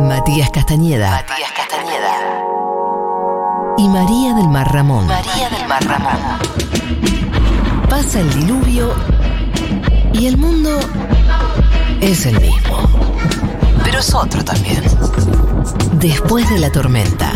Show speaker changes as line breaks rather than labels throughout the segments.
Matías Castañeda. Matías Castañeda. Y María del Mar Ramón. María del Mar Ramón. Pasa el diluvio y el mundo es el mismo. Pero es otro también. Después de la tormenta.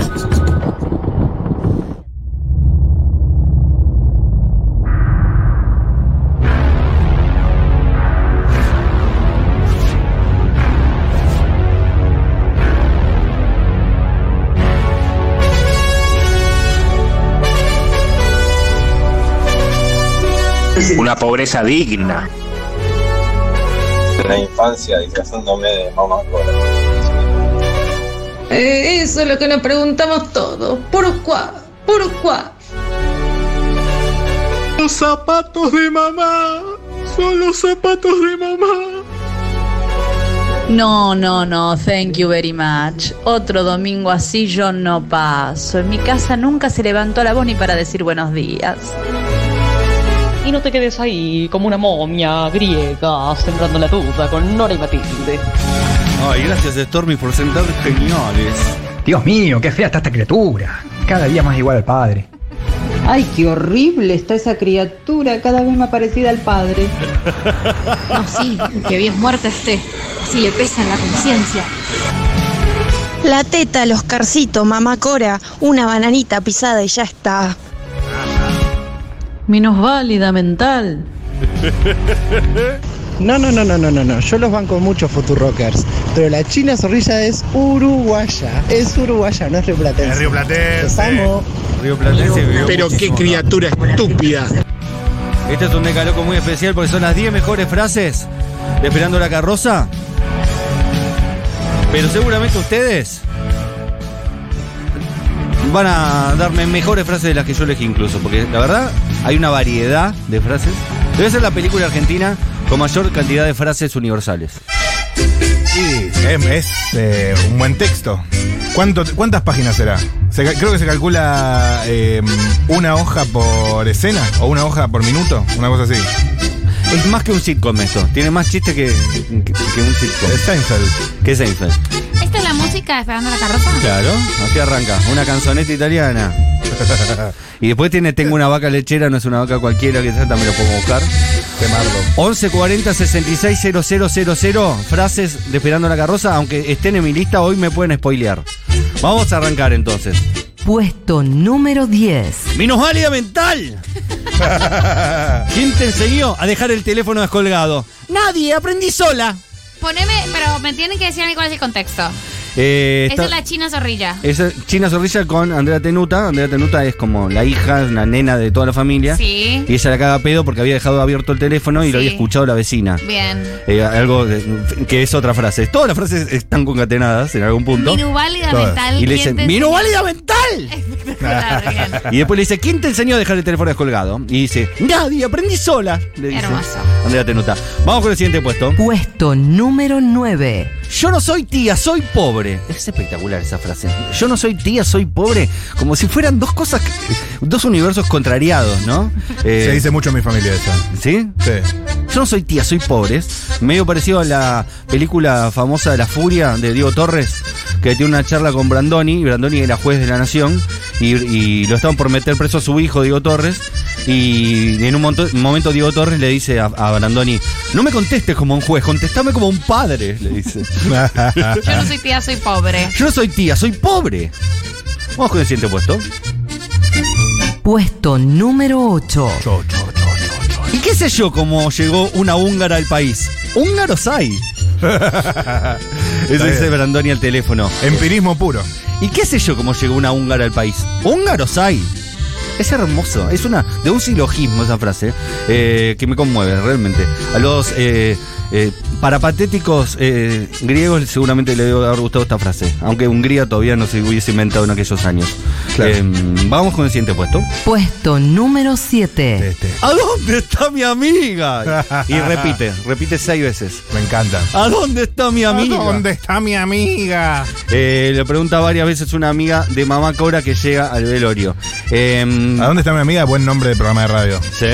Una pobreza digna.
la infancia disfrazándome de mamá.
Eh, eso es lo que nos preguntamos todos. ¿Por cuá? ¿Por cuá?
Los zapatos de mamá. Son los zapatos de mamá.
No, no, no, thank you very much. Otro domingo así yo no paso. En mi casa nunca se levantó la voz ni para decir buenos días.
Y no te quedes ahí como una momia griega sembrando la duda con Nora y Matilde.
Ay, gracias Stormy por sentar geniales.
Dios mío, qué fea está esta criatura. Cada día más igual al padre.
Ay, qué horrible está esa criatura, cada vez más parecida al padre.
No, sí, que bien muerta esté. Así le pesa en la conciencia.
La teta, los carcitos, mamá Cora, una bananita pisada y ya está.
Minusválida mental.
No, no, no, no, no, no, no. Yo los banco mucho Futurockers. Pero la China Zorrilla es uruguaya. Es uruguaya, no es rioplatense.
Es rioplatense.
Los amo.
Río Platense vivió
Pero qué criatura estúpida.
Este es un decaloco muy especial porque son las 10 mejores frases de Esperando la Carroza. Pero seguramente ustedes van a darme mejores frases de las que yo elegí incluso. Porque la verdad hay una variedad de frases. Debe ser la película argentina con mayor cantidad de frases universales.
Sí, es, es, eh, un buen texto. ¿Cuánto, ¿Cuántas páginas será? Se creo que se calcula eh, una hoja por escena o una hoja por minuto, una cosa así.
Es más que un sitcom esto. Tiene más chiste que, que- que un sitcom.
Es Seinfeld.
Que Seinfeld.
¿Esta es la música de Esperando la carroza?
Claro, así arranca. Una canzoneta italiana. y después tiene Tengo una vaca lechera, no es una vaca cualquiera, que también lo puedo buscar.
Quemarlo.
1140 660000 frases de Esperando la Carroza, aunque estén en mi lista, hoy me pueden spoilear. Vamos a arrancar entonces.
Puesto número 10.
¡Minusválida mental! ¿Quién te enseñó a dejar el teléfono descolgado? Nadie, aprendí sola.
Poneme, pero me tienen que decir a mí cuál es el contexto.
Eh,
Esa
está-
es la China Zorrilla.
Esa China Zorrilla con Andrea Tenuta. Andrea Tenuta es como la hija, una nena de toda la familia.
Sí.
Y ella la caga a pedo porque había dejado abierto el teléfono y lo había escuchado la vecina.
Bien.
Eh, algo de- que es otra frase. Todas las frases están concatenadas en algún punto.
Minusválida
Todas.
mental.
Y le
¿quién
dicen,
te
¡Minusválida
enseñó?
mental! Y después le dice, ¿quién te enseñó a dejar el teléfono descolgado? Y dice, nadie, aprendí sola. Le dice
Hermoso.
Andrea Tenuta. Vamos con el siguiente puesto.
Puesto número 9.
Yo no soy tía, soy pobre. Es espectacular esa frase. Yo no soy tía, soy pobre. Como si fueran dos cosas, dos universos contrariados, ¿no? Eh,
Se dice mucho en mi familia esa.
¿Sí?
Sí.
Yo no soy tía, soy pobre. Medio parecido a la película famosa de La Furia de Diego Torres, que tiene una charla con Brandoni. y Brandoni era juez de la nación y, y lo estaban por meter preso a su hijo, Diego Torres. Y en un, monto- momento Diego Torres le dice a, a Brandoni, no me contestes como un juez, contestame como un padre, le dice.
Yo no soy tía, soy pobre.
Yo no soy tía, soy pobre. Vamos con el siguiente puesto.
Puesto número 8.
¿Y qué sé yo cómo llegó una húngara al país? Húngaros hay. Eso dice. Brandoni al teléfono.
Empirismo puro.
¿Y qué sé yo cómo llegó una húngara al país? Húngaros hay. Es hermoso, es una de un silogismo esa frase eh, que me conmueve realmente. A los eh, eh, parapatéticos eh, griegos seguramente le debe haber gustado esta frase, aunque Hungría todavía no se hubiese inventado en aquellos años.
Claro.
Eh, vamos con el siguiente puesto.
Puesto número 7.
Este.
¿A dónde está mi amiga? Y repite, repite seis veces.
Me encanta.
¿A dónde está mi amiga?
¿Dónde está mi amiga?
Eh, le pregunta varias veces una amiga de mamá Cobra que llega al velorio. Eh,
¿A dónde está mi amiga? Buen nombre de programa de radio.
¿Sí?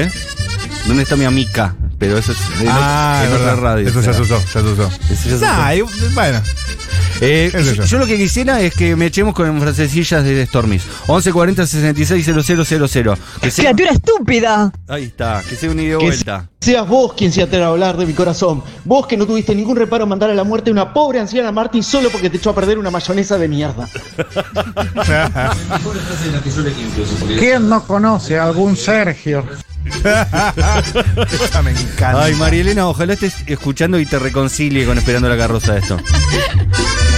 ¿Dónde está mi amiga? Pero eso es,
ah,
es
es
otra
verdad.
radio.
Eso ya se usó, ya se usó.
Eso ya se
Nah,
usó.
y- bueno.
Eh,
¿Qué sé
yo?
yo?
lo que quisiera es que me echemos con frasecillas de Stormis. 1140 66 000. Que sea,
¡Criatura estúpida!
ahí está, que sea un
Que
vuelta.
Seas vos quien se atreva a hablar de mi corazón. Vos que no tuviste ningún reparo en mandar a la muerte a una pobre anciana Marty solo porque te echó a perder una mayonesa de mierda.
¿Quién no conoce a algún Sergio?
Me encanta.
Ay, Marielena, ojalá estés escuchando y te reconcilie con Esperando la Carroza esto.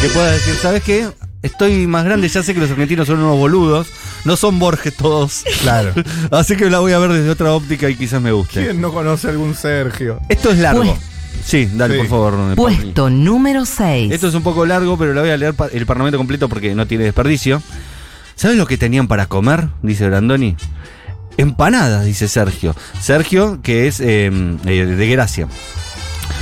que puedas decir, ¿sabes qué? Estoy más grande, ya sé que los argentinos son unos boludos. No son Borges todos.
Claro.
Así que la voy a ver desde otra óptica y quizás me guste.
¿Quién no conoce a algún Sergio?
Esto es largo.
Pues-
Sí, dale,
Sí.
por favor.
Puesto número 6.
Esto es un poco largo, pero la voy a leer pa- el Parlamento completo porque no tiene desperdicio. ¿Sabes lo que tenían para comer? Dice Brandoni. Empanadas, dice Sergio. Sergio, que es eh, eh, de Gracia.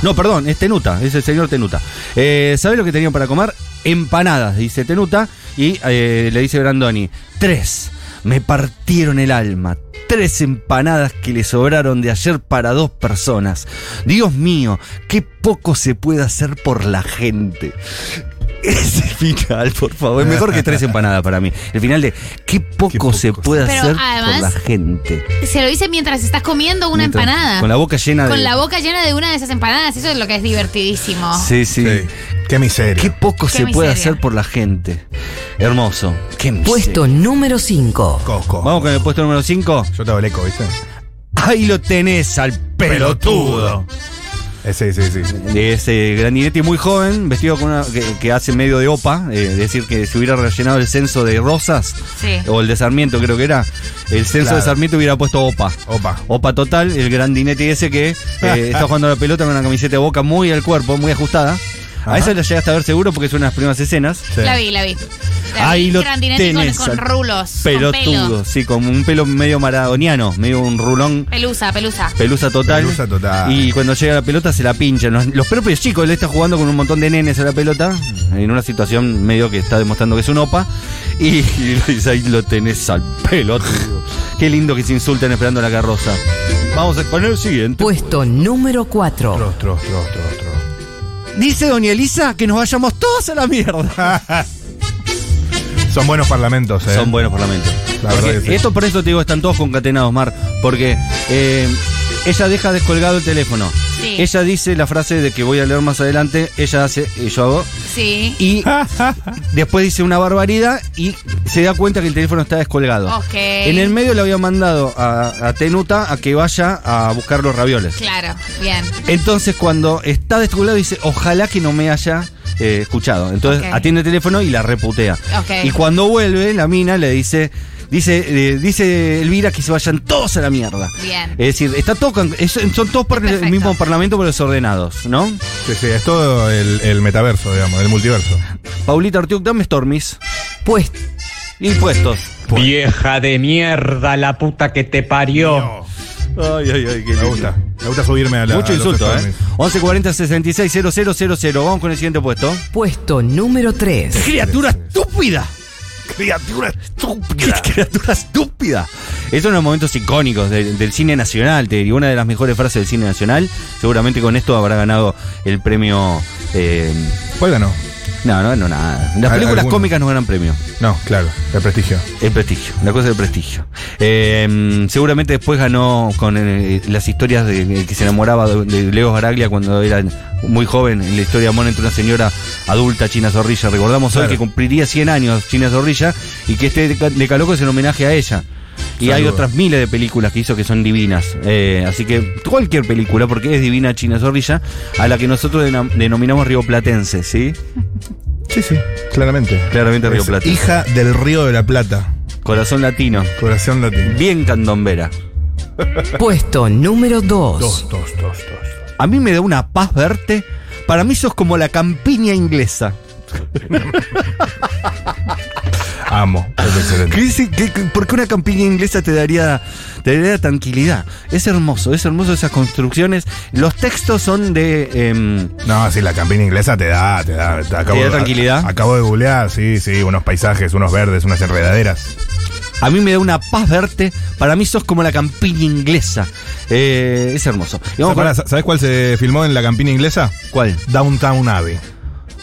No, perdón, es Tenuta, es el señor Tenuta. Eh, ¿Sabes lo que tenían para comer? Empanadas, dice Tenuta. Y eh, le dice Brandoni, tres. Me partieron el alma. Tres empanadas que le sobraron de ayer para dos personas. Dios mío, qué poco se puede hacer por la gente. Ese final, por favor. Es mejor que tres empanadas para mí. El final de qué poco, se puede
Pero
hacer
además-
por la gente.
Se lo dice mientras estás comiendo una
Mientras-
empanada.
Con la boca llena de.
Con la boca llena de una de esas empanadas. Eso es lo que es divertidísimo.
Sí, sí.
Sí. Qué miseria.
Qué poco
Qué
se puede hacer por la gente. Hermoso. Qué miseria.
Puesto número 5.
Coco.
Vamos con el puesto número 5.
Yo te hago el eco, ¿viste?
Ahí lo tenés al pelotudo.
Eh, sí, sí, sí.
De ese grandinetti muy joven, vestido con una. que, que hace medio de opa. eh, es decir, que si hubiera rellenado el censo de Rosas,
Sí.
o el de Sarmiento, creo que era, el censo
Claro.
de Sarmiento hubiera puesto opa.
Opa.
Opa total, el grandinetti ese que eh, está jugando a la pelota con una camiseta de boca muy al cuerpo, muy ajustada.
Ajá.
A esa la llegaste a ver seguro porque es una de las primeras escenas.
Sí.
La vi, la vi.
Ahí lo tenés,
con, con rulos. Con
Pelotudo,
pelo.
sí, con un pelo medio maradoniano, medio un rulón.
Pelusa, pelusa.
Pelusa total.
Pelusa total.
Y cuando llega la pelota se la pinchan. Los, los propios chicos, él está jugando con un montón de nenes a la pelota. En una situación medio que está demostrando que es un opa. Y, ahí lo tenés al pelotudo. Qué lindo que se insulten esperando la carroza. Vamos a poner el siguiente.
Puesto número 4.
Tros, tros, tros, tros, tros.
Dice doña Elisa que nos vayamos todos a la mierda.
Son buenos parlamentos, ¿eh?
Son buenos parlamentos.
La
Porque
verdad que sí.
Esto por eso te digo, están todos concatenados, Mar. Porque eh, ella deja descolgado el teléfono.
Sí.
Ella dice la frase de que voy a leer más adelante. Ella hace, y yo hago.
Sí.
Y después dice una barbaridad y se da cuenta que el teléfono está descolgado.
Ok.
En el medio le había mandado a, a Tenuta a que vaya a buscar los ravioles.
Claro, bien.
Entonces cuando está descolgado dice, ojalá que no me haya eh, escuchado. Entonces atiende el teléfono y la reputea. Y cuando vuelve, la mina le dice, dice, eh, dice Elvira que se vayan todos a la mierda.
Bien.
Es decir, está todo, es- son todos por el
Perfecto.
mismo parlamento pero desordenados, ¿no?
Sí, sí, es todo el, el metaverso, digamos, el multiverso.
Paulita Artiuk, dame Stormis.
Puesto
Impuestos.
Vieja de mierda, la puta que te parió.
Ay, ay, ay, qué
Me gusta. Me gusta subirme a la.
Mucho
a los
insulto, ¿eh?
Stormies.
1140 66 000. Vamos con el siguiente puesto.
Puesto número 3.
¡Criatura estúpida!
Criatura
¡Qué criatura estúpida! Es uno de los momentos icónicos de- del cine nacional, te digo, una de las mejores frases del cine nacional. Seguramente con esto habrá ganado el premio. eh,
¿Cuál ganó?
No, no, no, nada. Las películas
alguno.
cómicas no ganan premio.
No, claro, el prestigio.
El prestigio, la cosa del prestigio. Eh, seguramente después ganó con eh, las historias de, de que se enamoraba de, de Leo Baraglia cuando era muy joven, en la historia de amor entre una señora adulta, China Zorrilla. Recordamos hoy que cumpliría 100 años China Zorrilla y que este de Caloco es en homenaje a ella. Y hay otras miles de películas que hizo que son divinas. Eh, así que cualquier película, porque es divina China Zorrilla, a la que nosotros denominamos rioplatense, ¿sí?
Sí, sí, claramente.
Claramente
Es
rioplatense.
Hija del Río de la Plata.
Corazón latino.
Corazón latino.
Bien candombera.
Puesto número 2.
Dos, dos, dos, dos.
A mí me da una paz verte. Para mí sos como la campiña inglesa.
Amo. Es excelente.
¿Qué dice- qué- qué- ¿Por qué una campiña inglesa te daría, te daría tranquilidad? Es hermoso, es hermoso esas construcciones. Los textos son de... em,
No, sí, la campiña inglesa te da, te da. Te, acabo,
¿Te da tranquilidad?
a- acabo de googlear, sí, sí, unos paisajes, unos verdes, unas enredaderas.
a mí me da una paz verte. Para mí sos como la campiña inglesa. Eh, es hermoso.
¿Sabes cuál se filmó en la campiña inglesa?
¿Cuál?
Downtown Abbey.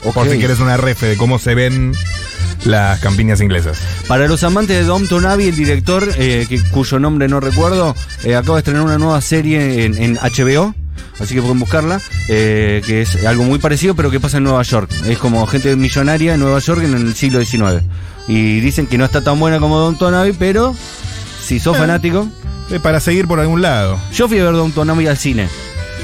Por
Ok.
si quieres una refe de cómo se ven las campiñas inglesas.
Para los amantes de Downton Abbey, el director, eh, que, cuyo nombre no recuerdo, eh, acaba de estrenar una nueva serie en, en HBO. Así que pueden buscarla, eh, que es algo muy parecido, pero que pasa en Nueva York. Es como gente millonaria en Nueva York en el siglo XIX. Y dicen que no está tan buena como Downton Abbey, pero si sos fanático.
Para seguir por algún lado.
Yo fui a ver Downton Abbey al cine.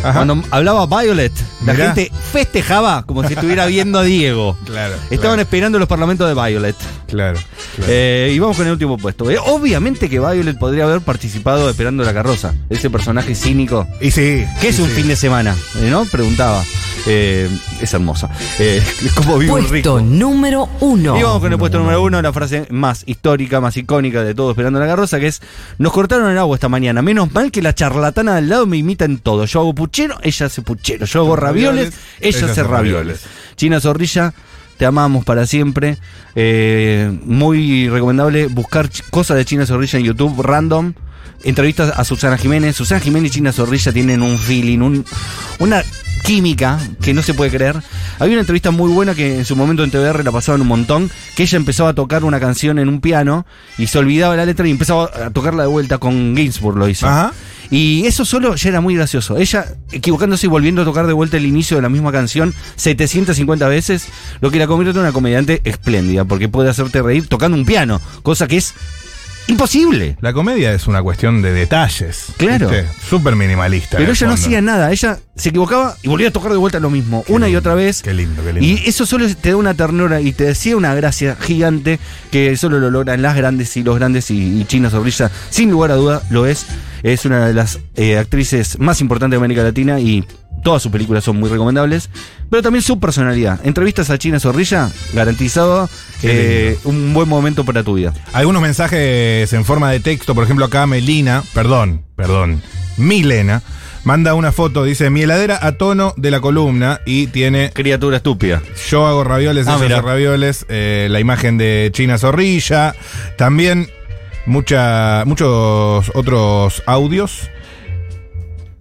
Ajá.
Cuando hablaba Violet, la
Mirá.
gente festejaba como si estuviera viendo a Diego.
Claro.
Estaban esperando los parlamentos de Violet.
Claro. claro.
Eh, y vamos con el último puesto. Eh, obviamente que Violet podría haber participado esperando la carroza. Ese personaje cínico.
Y sí.
¿Qué es un fin de semana? Eh, ¿No? Preguntaba. Eh, es hermosa. Eh, como vive un
Puesto
rico.
número uno.
Y vamos con el puesto número uno, la frase más histórica, más icónica de todo Esperando la Carroza, que es, nos cortaron el agua esta mañana, menos mal que la charlatana del lado me imita en todo. Yo hago puchero, ella hace puchero. Yo hago ravioles, ella hace ravioles. China Zorrilla, te amamos para siempre. Eh, muy recomendable buscar cosas de China Zorrilla en YouTube, random. Entrevistas a Susana Jiménez. Susana Jiménez y China Zorrilla tienen un feeling, un, una química que no se puede creer. Había una entrevista muy buena que en su momento en TVR la pasaban un montón, que ella empezaba a tocar una canción en un piano y se olvidaba la letra y empezaba a tocarla de vuelta con Gainsbourg lo hizo.
Ajá.
Y eso solo ya era muy gracioso. Ella equivocándose y volviendo a tocar de vuelta el inicio de la misma canción 750 veces, lo que la convierte en una comediante espléndida, porque puede hacerte reír tocando un piano, cosa que es imposible.
La comedia es una cuestión de detalles.
Claro.
Súper minimalista.
Pero
el
ella no hacía nada, ella se equivocaba y volvía a tocar de vuelta lo mismo, una y otra vez.
Qué lindo, qué lindo.
Y eso solo te da una ternura y te decía una gracia gigante que solo lo logran las grandes y los grandes y, y China Zorrilla, sin lugar a duda, lo es. Es una de las eh, actrices más importantes de América Latina y todas sus películas son muy recomendables. Pero también su personalidad. Entrevistas a China Zorrilla, garantizado eh, un buen momento para tu vida.
Algunos mensajes en forma de texto, por ejemplo, acá Melina, perdón, perdón, Milena, manda una foto, dice mi heladera a tono de la columna y tiene
Criatura estúpida.
yo hago ravioles,
Ah,
hace ravioles, eh, la imagen de China Zorrilla, también mucha, muchos otros audios.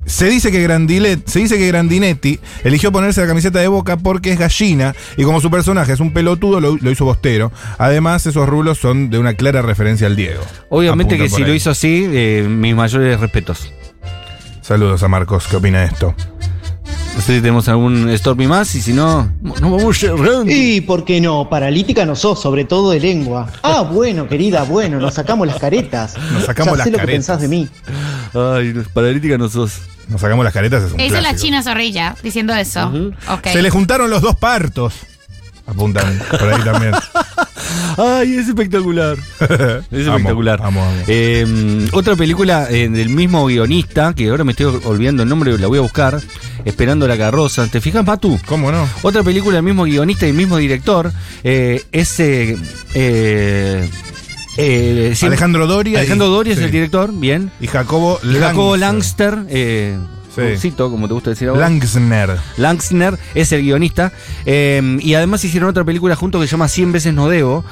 Se dice que Grandilet, se dice que Grandinetti eligió ponerse la camiseta de Boca porque es gallina y como su personaje es un pelotudo lo, lo hizo Bostero. Además esos rulos son de una clara referencia al Diego.
Obviamente que si
ahí.
lo hizo así, eh, mis mayores respetos.
Saludos a Marcos, ¿qué opina de esto?
No sé si tenemos algún Stormy más y si no, nos vamos cerrando.
Y por qué no, paralítica no sos, sobre todo de lengua. Ah, bueno, querida, bueno, nos sacamos las caretas.
Nos sacamos
ya
las
sé lo que
caretas.
pensás de mí.
Ay, paralítica no sos.
Nos sacamos las caretas, es un
Esa es la
clásico.
China Zorrilla diciendo eso. Ok.
Se le juntaron los dos partos. Apuntan por ahí también.
Ay, es espectacular. Es
Amo,
espectacular.
amo, amo.
Eh, otra película eh, del mismo guionista, que ahora me estoy olvidando el nombre, la voy a buscar. Esperando la carroza. ¿Te fijas, Matu?
¿Cómo no?
Otra película del mismo guionista y el mismo director. Eh, es. eh, eh, eh,
Alejandro Doria.
Alejandro
y-
Doria es
sí.
el director, bien.
Y Jacobo
Y Jacobo
Langster.
Langster, eh, Juancito, como te gusta decir ahora.
Langsner.
Langsner es el guionista. eh, y además hicieron otra película juntos que se llama 100 veces no debo,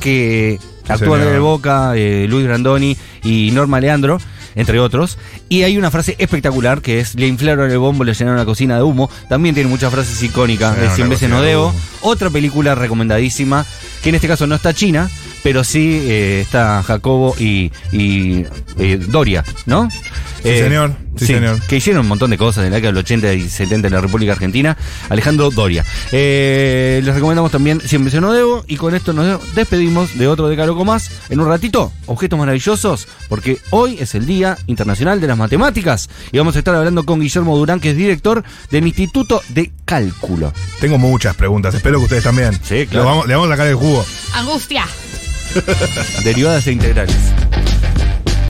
que actúan de Boca, eh, Luis Grandoni y Norma Leandro, entre otros. Y hay una frase espectacular que es, le inflaron el bombo, le llenaron la cocina de humo. También tiene muchas frases icónicas de
Llenaron
100
la
veces no
de
debo. Otra película recomendadísima, que en este caso no está China, pero sí eh, está Jacobo y, y, eh, Doria, ¿no?
Sí, señor. Sí, señor.
Que hicieron un montón de cosas en la década del 80 y 70 en la República Argentina. Alejandro Doria. Eh, les recomendamos también Siempre se no debo. Y con esto nos despedimos de otro Decaloco más. En un ratito, objetos maravillosos. Porque hoy es el Día Internacional de las Matemáticas. Y vamos a estar hablando con Guillermo Durán, que es director del Instituto de Cálculo.
Tengo muchas preguntas, espero que ustedes también.
Sí, claro.
Vamos- le vamos a sacar el jugo.
Angustia.
Derivadas e integrales.